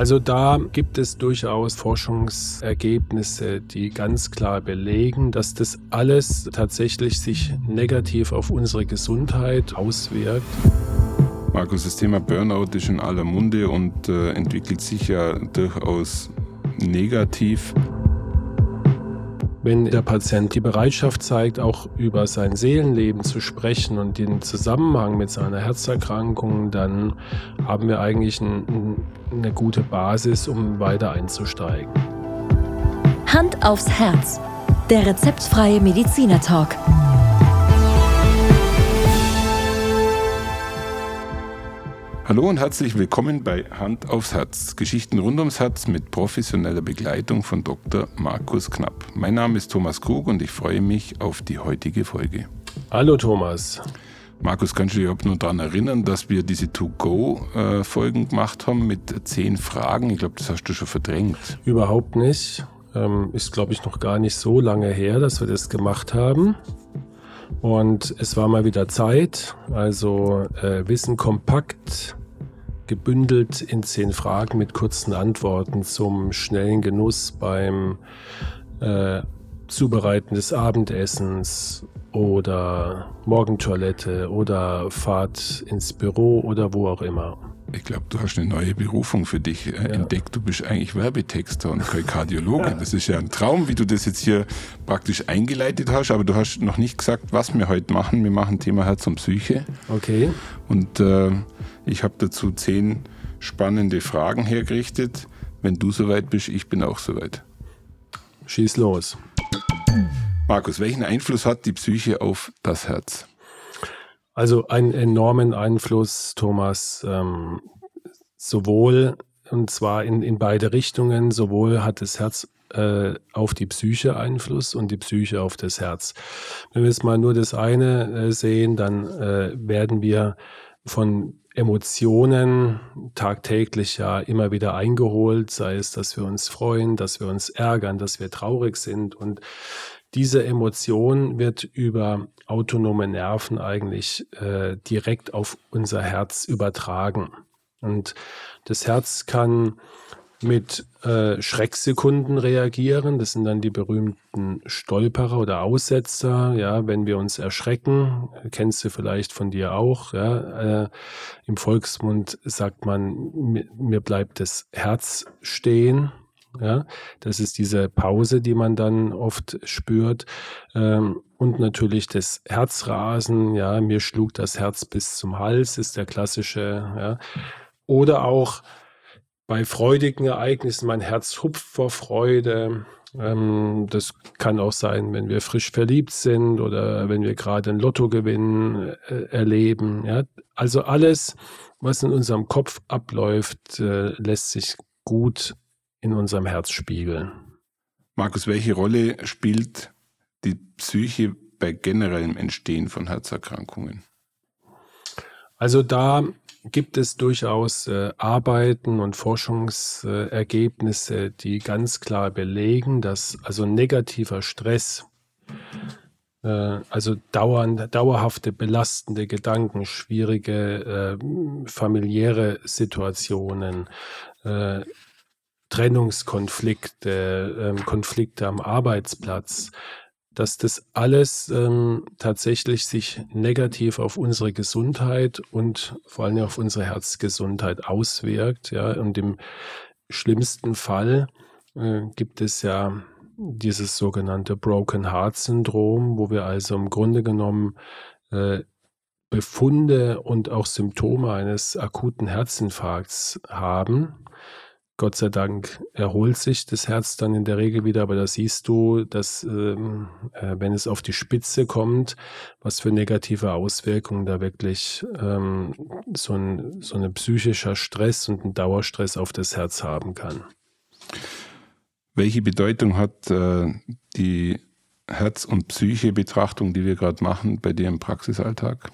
Also da gibt es durchaus Forschungsergebnisse, die ganz klar belegen, dass das alles tatsächlich sich negativ auf unsere Gesundheit auswirkt. Markus, das Thema Burnout ist in aller Munde und äh, entwickelt sich ja durchaus negativ. Wenn der Patient die Bereitschaft zeigt, auch über sein Seelenleben zu sprechen und den Zusammenhang mit seiner Herzerkrankung, dann haben wir eigentlich ein, eine gute Basis, um weiter einzusteigen. Hand aufs Herz. Der rezeptfreie Mediziner Hallo und herzlich willkommen bei Hand aufs Herz. Geschichten rund ums Herz mit professioneller Begleitung von Dr. Markus Knapp. Mein Name ist Thomas Krug und ich freue mich auf die heutige Folge. Hallo Thomas. Markus, kannst du dich auch nur daran erinnern, dass wir diese To-Go-Folgen gemacht haben mit zehn Fragen? Ich glaube, das hast du schon verdrängt. Überhaupt nicht. Ähm, ist, glaube ich, noch gar nicht so lange her, dass wir das gemacht haben. Und es war mal wieder Zeit. Also äh, Wissen kompakt gebündelt in zehn Fragen mit kurzen Antworten zum schnellen Genuss beim äh, Zubereiten des Abendessens oder Morgentoilette oder Fahrt ins Büro oder wo auch immer. Ich glaube, du hast eine neue Berufung für dich äh, ja. entdeckt. Du bist eigentlich Werbetexter und kein Kardiologe. Das ist ja ein Traum, wie du das jetzt hier praktisch eingeleitet hast. Aber du hast noch nicht gesagt, was wir heute machen. Wir machen Thema Herz und Psyche. Okay. Und äh, ich habe dazu zehn spannende Fragen hergerichtet. Wenn du soweit bist, ich bin auch soweit. Schieß los. Markus, welchen Einfluss hat die Psyche auf das Herz? Also einen enormen Einfluss, Thomas, ähm, sowohl und zwar in, in beide Richtungen, sowohl hat das Herz äh, auf die Psyche Einfluss und die Psyche auf das Herz. Wenn wir jetzt mal nur das eine äh, sehen, dann äh, werden wir von Emotionen tagtäglich ja immer wieder eingeholt, sei es, dass wir uns freuen, dass wir uns ärgern, dass wir traurig sind und diese Emotion wird über autonome Nerven eigentlich äh, direkt auf unser Herz übertragen. Und das Herz kann mit äh, Schrecksekunden reagieren. Das sind dann die berühmten Stolperer oder Aussetzer. Ja, wenn wir uns erschrecken, kennst du vielleicht von dir auch. Ja, äh, im Volksmund sagt man, mir, mir bleibt das Herz stehen. Ja, das ist diese Pause, die man dann oft spürt. Ähm, und natürlich das Herzrasen. Ja, mir schlug das Herz bis zum Hals, ist der klassische. Ja. Oder auch bei freudigen Ereignissen, mein Herz hupft vor Freude. Ähm, das kann auch sein, wenn wir frisch verliebt sind oder wenn wir gerade ein Lottogewinn äh, erleben. Ja. Also alles, was in unserem Kopf abläuft, äh, lässt sich gut in unserem Herz spiegeln. Markus, welche Rolle spielt die Psyche bei generellem Entstehen von Herzerkrankungen? Also da gibt es durchaus äh, Arbeiten und Forschungsergebnisse, die ganz klar belegen, dass also negativer Stress, äh, also dauernd, dauerhafte belastende Gedanken, schwierige äh, familiäre Situationen, äh, Trennungskonflikte, ähm, Konflikte am Arbeitsplatz, dass das alles ähm, tatsächlich sich negativ auf unsere Gesundheit und vor allem auf unsere Herzgesundheit auswirkt. Ja, und im schlimmsten Fall äh, gibt es ja dieses sogenannte Broken Heart Syndrom, wo wir also im Grunde genommen äh, Befunde und auch Symptome eines akuten Herzinfarkts haben Gott sei Dank erholt sich das Herz dann in der Regel wieder, aber da siehst du, dass ähm, äh, wenn es auf die Spitze kommt, was für negative Auswirkungen da wirklich ähm, so, ein, so ein psychischer Stress und ein Dauerstress auf das Herz haben kann. Welche Bedeutung hat äh, die Herz- und Psyche-Betrachtung, die wir gerade machen, bei dir im Praxisalltag?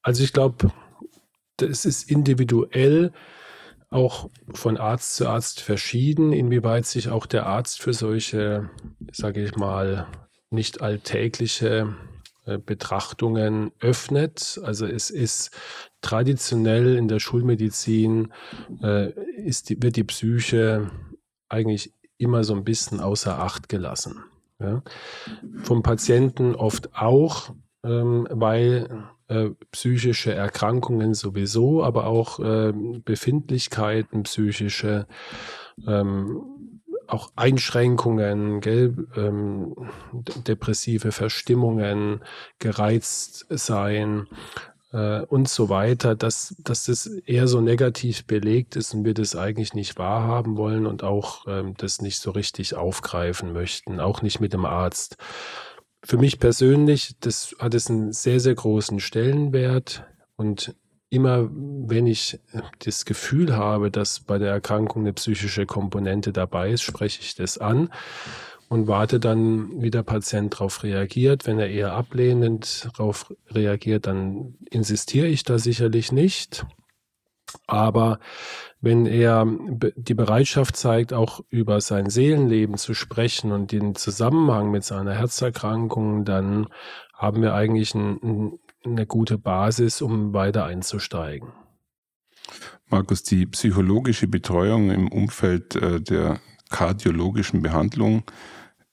Also ich glaube, es ist individuell auch von Arzt zu Arzt verschieden, inwieweit sich auch der Arzt für solche, sage ich mal, nicht alltägliche äh, Betrachtungen öffnet. Also es ist traditionell in der Schulmedizin äh, ist die, wird die Psyche eigentlich immer so ein bisschen außer Acht gelassen. Ja. Vom Patienten oft auch, ähm, weil äh, psychische Erkrankungen sowieso, aber auch äh, Befindlichkeiten, psychische ähm, auch Einschränkungen, gell, ähm, depressive Verstimmungen, gereizt sein äh, und so weiter, dass, dass das eher so negativ belegt ist und wir das eigentlich nicht wahrhaben wollen und auch ähm, das nicht so richtig aufgreifen möchten, auch nicht mit dem Arzt. Für mich persönlich, das hat es einen sehr, sehr großen Stellenwert und immer wenn ich das Gefühl habe, dass bei der Erkrankung eine psychische Komponente dabei ist, spreche ich das an und warte dann, wie der Patient darauf reagiert. Wenn er eher ablehnend darauf reagiert, dann insistiere ich da sicherlich nicht. Aber wenn er die Bereitschaft zeigt, auch über sein Seelenleben zu sprechen und den Zusammenhang mit seiner Herzerkrankung, dann haben wir eigentlich ein, eine gute Basis, um weiter einzusteigen. Markus, die psychologische Betreuung im Umfeld äh, der kardiologischen Behandlung,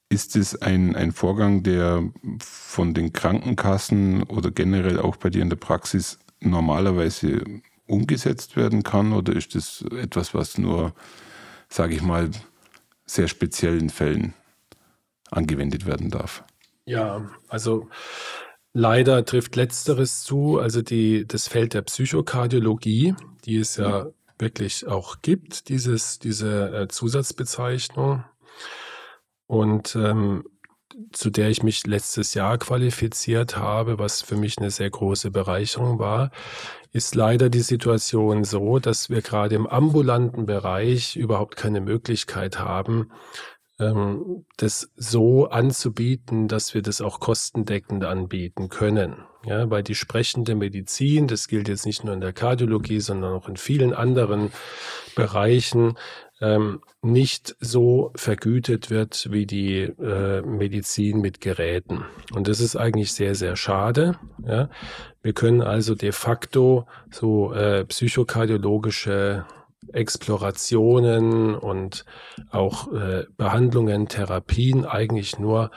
ist es ein, ein Vorgang, der von den Krankenkassen oder generell auch bei dir in der Praxis normalerweise umgesetzt werden kann oder ist es etwas, was nur, sage ich mal, sehr speziellen Fällen angewendet werden darf? Ja, also Leider trifft letzteres zu, also die, das Feld der Psychokardiologie, die es ja wirklich auch gibt, dieses, diese äh, Zusatzbezeichnung. Und ähm, zu der ich mich letztes Jahr qualifiziert habe, was für mich eine sehr große Bereicherung war, ist leider die Situation so, dass wir gerade im ambulanten Bereich überhaupt keine Möglichkeit haben, ähm, das so anzubieten, dass wir das auch kostendeckend anbieten können. Ja, weil die sprechende Medizin, das gilt jetzt nicht nur in der Kardiologie, sondern auch in vielen anderen Bereichen, ähm, nicht so vergütet wird wie die äh, Medizin mit Geräten. Und das ist eigentlich sehr, sehr schade. Ja. Wir können also de facto so äh, psychokardiologische Explorationen und auch äh, Behandlungen, Therapien eigentlich nur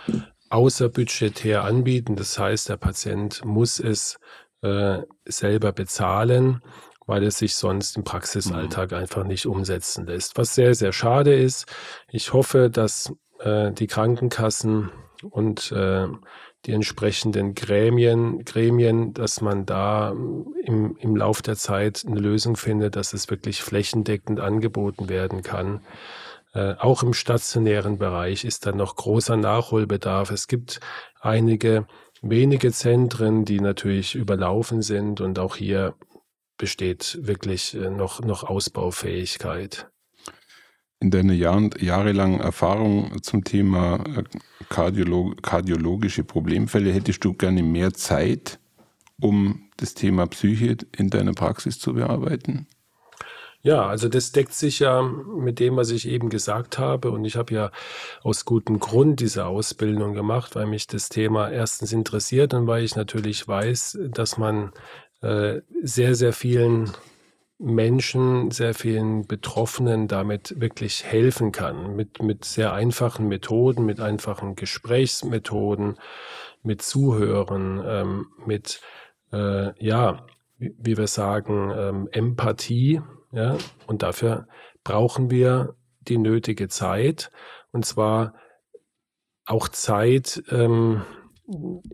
außerbudgetär anbieten. Das heißt, der Patient muss es äh, selber bezahlen, weil es sich sonst im Praxisalltag mhm. einfach nicht umsetzen lässt. Was sehr, sehr schade ist. Ich hoffe, dass äh, die Krankenkassen und äh, die entsprechenden Gremien, Gremien, dass man da im, im Lauf der Zeit eine Lösung findet, dass es wirklich flächendeckend angeboten werden kann. Äh, auch im stationären Bereich ist da noch großer Nachholbedarf. Es gibt einige wenige Zentren, die natürlich überlaufen sind und auch hier besteht wirklich äh, noch, noch Ausbaufähigkeit in deiner Jahr, jahrelangen Erfahrung zum Thema äh, Kardiolog kardiologische Problemfälle hättest du gerne mehr Zeit, um das Thema Psyche in deiner Praxis zu bearbeiten? Ja, also das deckt sich ja mit dem, was ich eben gesagt habe. Und ich habe ja aus gutem Grund diese Ausbildung gemacht, weil mich das Thema erstens interessiert und weil ich natürlich weiß, dass man äh, sehr, sehr vielen Menschen, sehr vielen Betroffenen damit wirklich helfen kann. Mit, mit sehr einfachen Methoden, mit einfachen Gesprächsmethoden, mit Zuhören, ähm, mit, äh, ja, wie, wie, wir sagen, ähm, Empathie. Ja? Und dafür brauchen wir die nötige Zeit. Und zwar auch Zeit, ähm,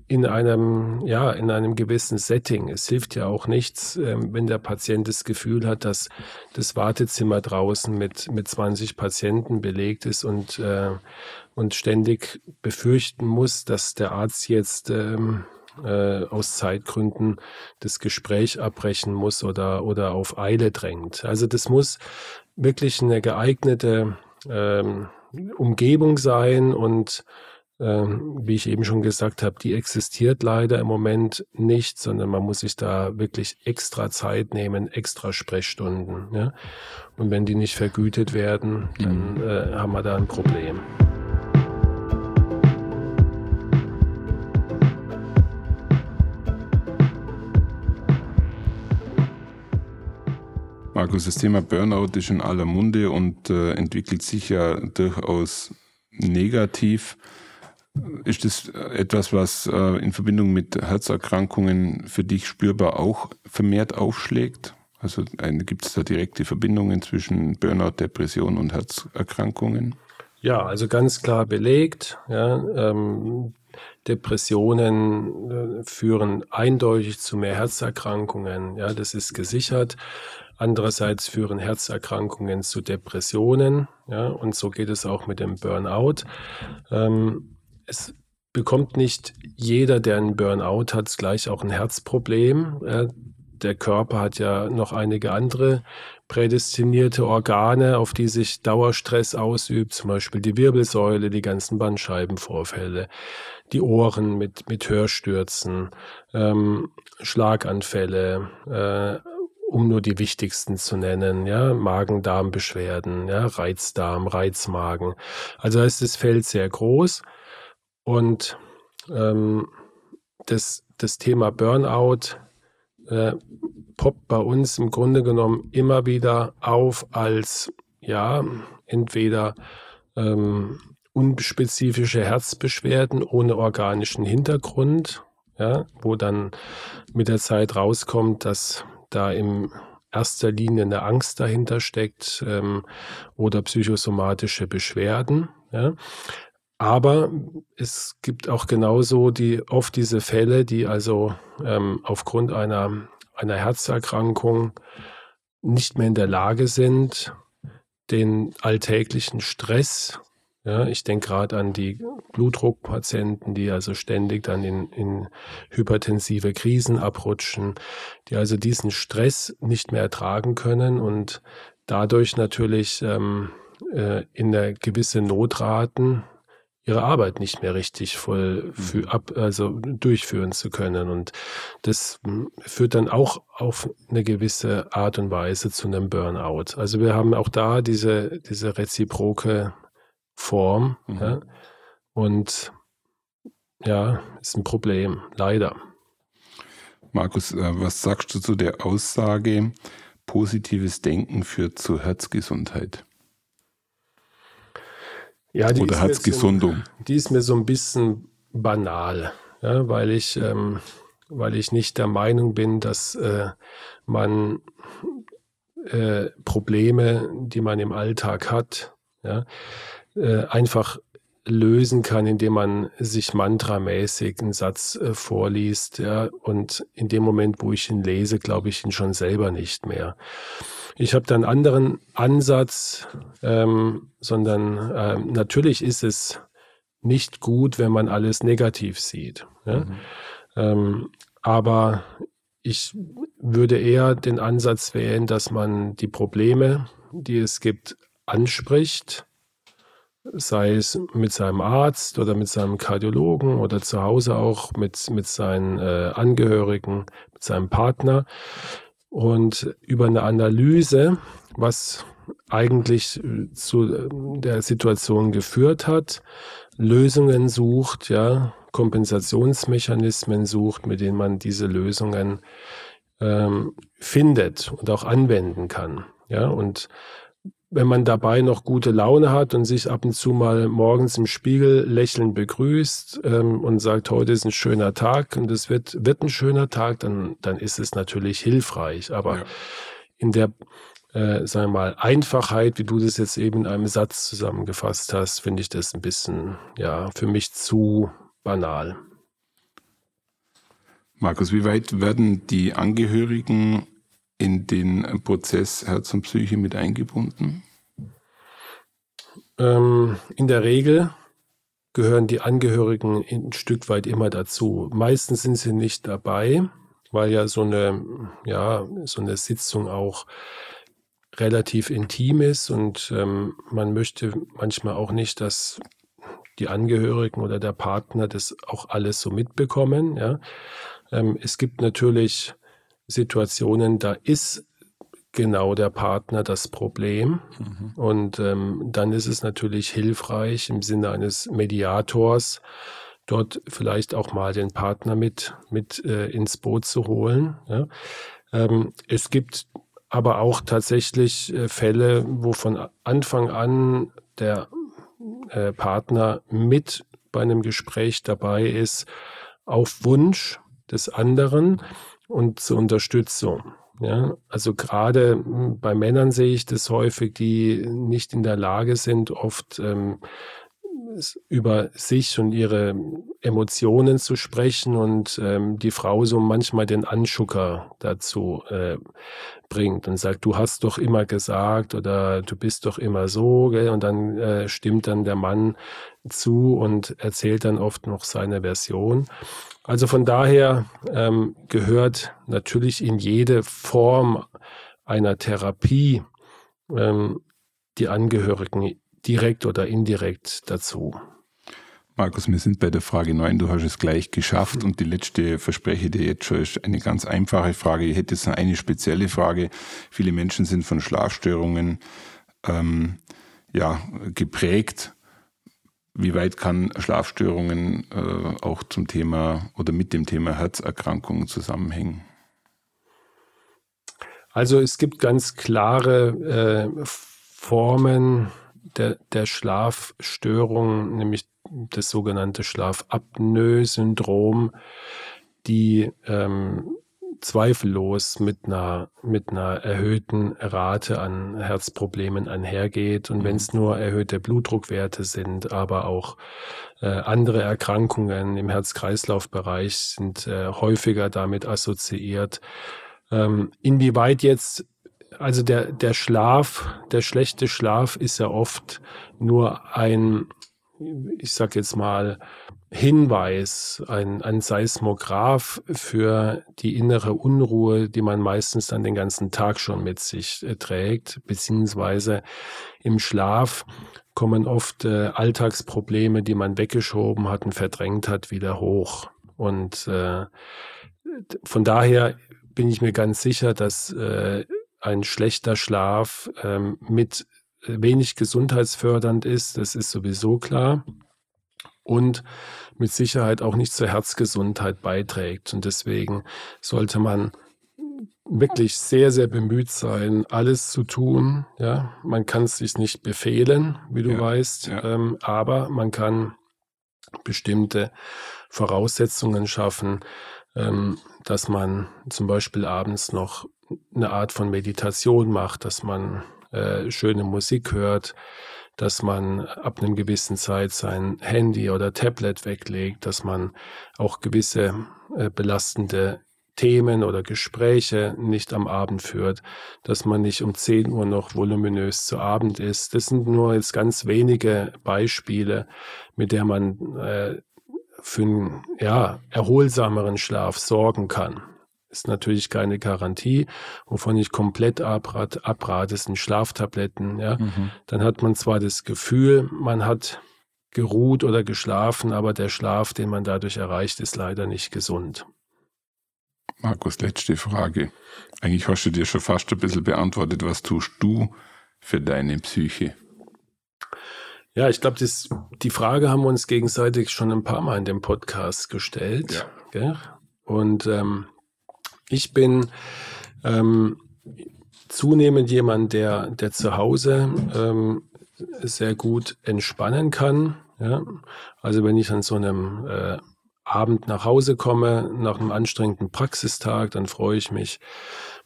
in einem, ja, in einem gewissen Setting. Es hilft ja auch nichts, ähm, wenn der Patient das Gefühl hat, dass das Wartezimmer draußen mit, mit 20 Patienten belegt ist und, äh, und ständig befürchten muss, dass der Arzt jetzt ähm, äh, aus Zeitgründen das Gespräch abbrechen muss oder, oder auf Eile drängt. Also das muss wirklich eine geeignete ähm, Umgebung sein und ähm, wie ich eben schon gesagt habe, die existiert leider im Moment nicht, sondern man muss sich da wirklich extra Zeit nehmen, extra Sprechstunden. Ja? Und wenn die nicht vergütet werden, dann mhm. äh, haben wir da ein Problem. Markus, das Thema Burnout ist in aller Munde und äh, entwickelt sich ja durchaus negativ. Ist das etwas, was äh, in Verbindung mit Herzerkrankungen für dich spürbar auch vermehrt aufschlägt? Also gibt es da direkte Verbindungen zwischen Burnout, Depression und Herzerkrankungen? Ja, also ganz klar belegt. Ja, ähm, Depressionen äh, führen eindeutig zu mehr Herzerkrankungen. Ja, das ist gesichert. Andererseits führen Herzerkrankungen zu Depressionen. Ja, und so geht es auch mit dem Burnout. Ähm, es bekommt nicht jeder, der einen Burnout hat, gleich auch ein Herzproblem. Der Körper hat ja noch einige andere prädestinierte Organe, auf die sich Dauerstress ausübt, zum Beispiel die Wirbelsäule, die ganzen Bandscheibenvorfälle, die Ohren mit, mit Hörstürzen, ähm, Schlaganfälle, äh, um nur die wichtigsten zu nennen, ja, Magen-Darm-Beschwerden, ja, Reizdarm, Reizmagen. Also ist das Feld sehr groß und ähm, das, das Thema Burnout äh, poppt bei uns im Grunde genommen immer wieder auf als, ja, entweder ähm, unspezifische Herzbeschwerden ohne organischen Hintergrund, ja, wo dann mit der Zeit rauskommt, dass da in erster Linie eine Angst dahinter steckt ähm, oder psychosomatische Beschwerden. Ja. Aber es gibt auch genauso die, oft diese Fälle, die also ähm, aufgrund einer, einer Herzerkrankung nicht mehr in der Lage sind, den alltäglichen Stress, ja, ich denke gerade an die Blutdruckpatienten, die also ständig dann in, in hypertensive Krisen abrutschen, die also diesen Stress nicht mehr ertragen können und dadurch natürlich ähm, äh, in eine gewisse Notraten, ihre Arbeit nicht mehr richtig voll für, mhm. ab, also durchführen zu können. Und das hm, führt dann auch auf eine gewisse Art und Weise zu einem Burnout. Also wir haben auch da diese, diese reziproke Form. Mhm. Ja? Und ja, ist ein Problem, leider. Markus, äh, was sagst du zu der Aussage, positives Denken führt zur Herzgesundheit? Ja, die Oder Herzgesundung. So, die ist mir so ein bisschen banal, ja, weil ich, ähm, weil ich nicht der Meinung bin, dass äh, man äh, Probleme, die man im Alltag hat, ja, äh, einfach lösen kann, indem man sich mantramäßig einen Satz äh, vorliest, ja, und in dem Moment, wo ich ihn lese, glaube ich ihn schon selber nicht mehr. Ich habe da einen anderen Ansatz, ähm, sondern ähm, natürlich ist es nicht gut, wenn man alles negativ sieht. Ja? Mhm. Ähm, aber ich würde eher den Ansatz wählen, dass man die Probleme, die es gibt, anspricht, sei es mit seinem Arzt oder mit seinem Kardiologen oder zu Hause auch mit, mit seinen äh, Angehörigen, mit seinem Partner und über eine Analyse, was eigentlich äh, zu äh, der Situation geführt hat, Lösungen sucht, ja, Kompensationsmechanismen sucht, mit denen man diese Lösungen ähm, findet und auch anwenden kann. Ja, und wenn man dabei noch gute Laune hat und sich ab und zu mal morgens im Spiegel lächelnd begrüßt ähm, und sagt, heute ist ein schöner Tag und es wird, wird ein schöner Tag, dann, dann ist es natürlich hilfreich. Aber ja. in der, äh, sagen wir mal, Einfachheit, wie du das jetzt eben in einem Satz zusammengefasst hast, finde ich das ein bisschen, ja, für mich zu banal. Markus, wie weit werden die Angehörigen in den Prozess Herz und Psyche mit eingebunden? Ähm, in der Regel gehören die Angehörigen ein Stück weit immer dazu. Meistens sind sie nicht dabei, weil ja so eine, ja, so eine Sitzung auch relativ intim ist und ähm, man möchte manchmal auch nicht, dass die Angehörigen oder der Partner das auch alles so mitbekommen. Ja. Ähm, es gibt natürlich Situationen, da ist genau der Partner das Problem. Mhm. Und ähm, dann ist es natürlich hilfreich im Sinne eines Mediators, dort vielleicht auch mal den Partner mit, mit äh, ins Boot zu holen. Ja. Ähm, es gibt aber auch tatsächlich äh, Fälle, wo von Anfang an der äh, Partner mit bei einem Gespräch dabei ist, auf Wunsch des anderen und zur Unterstützung. Ja, also gerade hm, bei Männern sehe ich das häufig, die nicht in der Lage sind, oft ähm, über sich und ihre Emotionen zu sprechen und ähm, die Frau so manchmal den Anschucker dazu äh, bringt und sagt, du hast doch immer gesagt oder du bist doch immer so, gell? und dann äh, stimmt dann der Mann zu und erzählt dann oft noch seine Version. Also von daher ähm, gehört natürlich in jede Form einer Therapie ähm, die Angehörigen direkt oder indirekt dazu. Markus, wir sind bei der Frage 9. Du hast es gleich geschafft und die letzte verspreche dir jetzt schon ist eine ganz einfache Frage. Ich hätte jetzt eine spezielle Frage. Viele Menschen sind von Schlafstörungen ähm, ja, geprägt wie weit kann Schlafstörungen äh, auch zum Thema oder mit dem Thema Herzerkrankungen zusammenhängen? Also es gibt ganz klare äh, Formen der, der Schlafstörung, nämlich das sogenannte Schlafapnoe-Syndrom, die ähm, zweifellos mit einer, mit einer erhöhten Rate an Herzproblemen einhergeht. Und mhm. wenn es nur erhöhte Blutdruckwerte sind, aber auch äh, andere Erkrankungen im Herz-Kreislauf-Bereich sind äh, häufiger damit assoziiert. Ähm, inwieweit jetzt also der, der Schlaf, der schlechte Schlaf ist ja oft nur ein, ich sag jetzt mal, Hinweis, ein, ein Seismograph für die innere Unruhe, die man meistens dann den ganzen Tag schon mit sich äh, trägt, beziehungsweise im Schlaf kommen oft äh, Alltagsprobleme, die man weggeschoben hat und verdrängt hat, wieder hoch. Und äh, von daher bin ich mir ganz sicher, dass äh, ein schlechter Schlaf ähm, mit wenig gesundheitsfördernd ist. Das ist sowieso klar und mit Sicherheit auch nicht zur Herzgesundheit beiträgt. Und deswegen sollte man wirklich sehr, sehr bemüht sein, alles zu tun. Ja, man kann es sich nicht befehlen, wie du ja, weißt, ja. Ähm, aber man kann bestimmte Voraussetzungen schaffen, dass man zum Beispiel abends noch eine Art von Meditation macht, dass man äh, schöne Musik hört, dass man ab einem gewissen Zeit sein Handy oder Tablet weglegt, dass man auch gewisse äh, belastende Themen oder Gespräche nicht am Abend führt, dass man nicht um 10 Uhr noch voluminös zu Abend ist. Das sind nur jetzt ganz wenige Beispiele, mit der man äh, für einen ja, erholsameren Schlaf sorgen kann ist natürlich keine Garantie. Wovon ich komplett abrate, abrate sind Schlaftabletten. Ja? Mhm. Dann hat man zwar das Gefühl, man hat geruht oder geschlafen, aber der Schlaf, den man dadurch erreicht, ist leider nicht gesund. Markus, letzte Frage. Eigentlich hast du dir schon fast ein bisschen beantwortet. Was tust du für deine Psyche? Ja, ich glaube, die Frage haben wir uns gegenseitig schon ein paar Mal in dem Podcast gestellt. Ja. Und ähm, ich bin ähm, zunehmend jemand, der, der zu Hause ähm, sehr gut entspannen kann. Ja? Also wenn ich an so einem äh, Abend nach Hause komme, nach einem anstrengenden Praxistag, dann freue ich mich,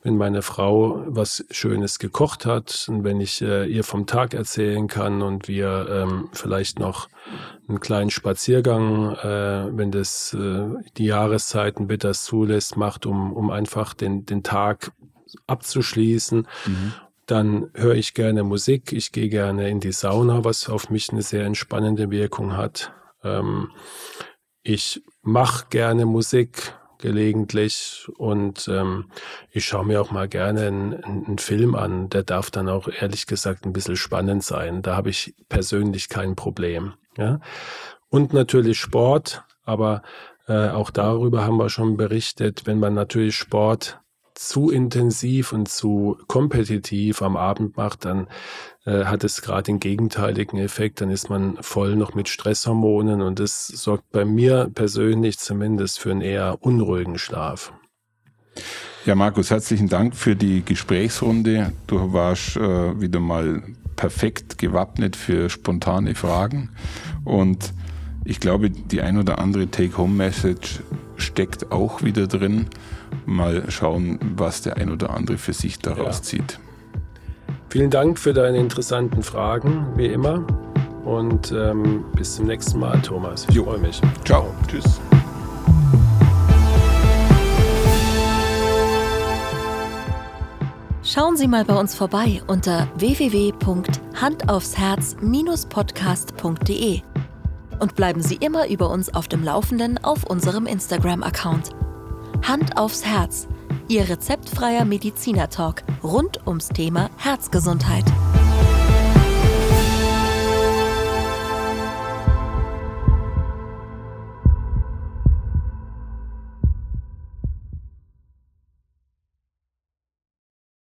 wenn meine Frau was Schönes gekocht hat und wenn ich äh, ihr vom Tag erzählen kann und wir ähm, vielleicht noch einen kleinen Spaziergang, äh, wenn das äh, die Jahreszeiten bitte zulässt, macht, um, um einfach den, den Tag abzuschließen. Mhm. Dann höre ich gerne Musik. Ich gehe gerne in die Sauna, was auf mich eine sehr entspannende Wirkung hat. Ähm, ich mache gerne Musik gelegentlich und ähm, ich schaue mir auch mal gerne einen, einen, Film an. Der darf dann auch ehrlich gesagt ein bisschen spannend sein. Da habe ich persönlich kein Problem. Ja? Und natürlich Sport, aber äh, auch darüber haben wir schon berichtet, wenn man natürlich Sport zu intensiv und zu kompetitiv am Abend macht, dann äh, hat es gerade den gegenteiligen Effekt. Dann ist man voll noch mit Stresshormonen und das sorgt bei mir persönlich zumindest für einen eher unruhigen Schlaf. Ja, Markus, herzlichen Dank für die Gesprächsrunde. Du warst äh, wieder mal perfekt gewappnet für spontane Fragen und ich glaube, die ein oder andere Take-Home-Message steckt auch wieder drin. Mal schauen, was der ein oder andere für sich daraus ja. zieht. Vielen Dank für deine interessanten Fragen, wie immer. Und ähm, bis zum nächsten Mal, Thomas. Ich freue mich. Ciao. Tschüss. Schauen Sie mal bei uns vorbei unter www.handaufsherz-podcast.de und bleiben Sie immer über uns auf dem Laufenden auf unserem Instagram-Account. Hand aufs Herz, Ihr rezeptfreier Mediziner-Talk rund ums Thema Herzgesundheit.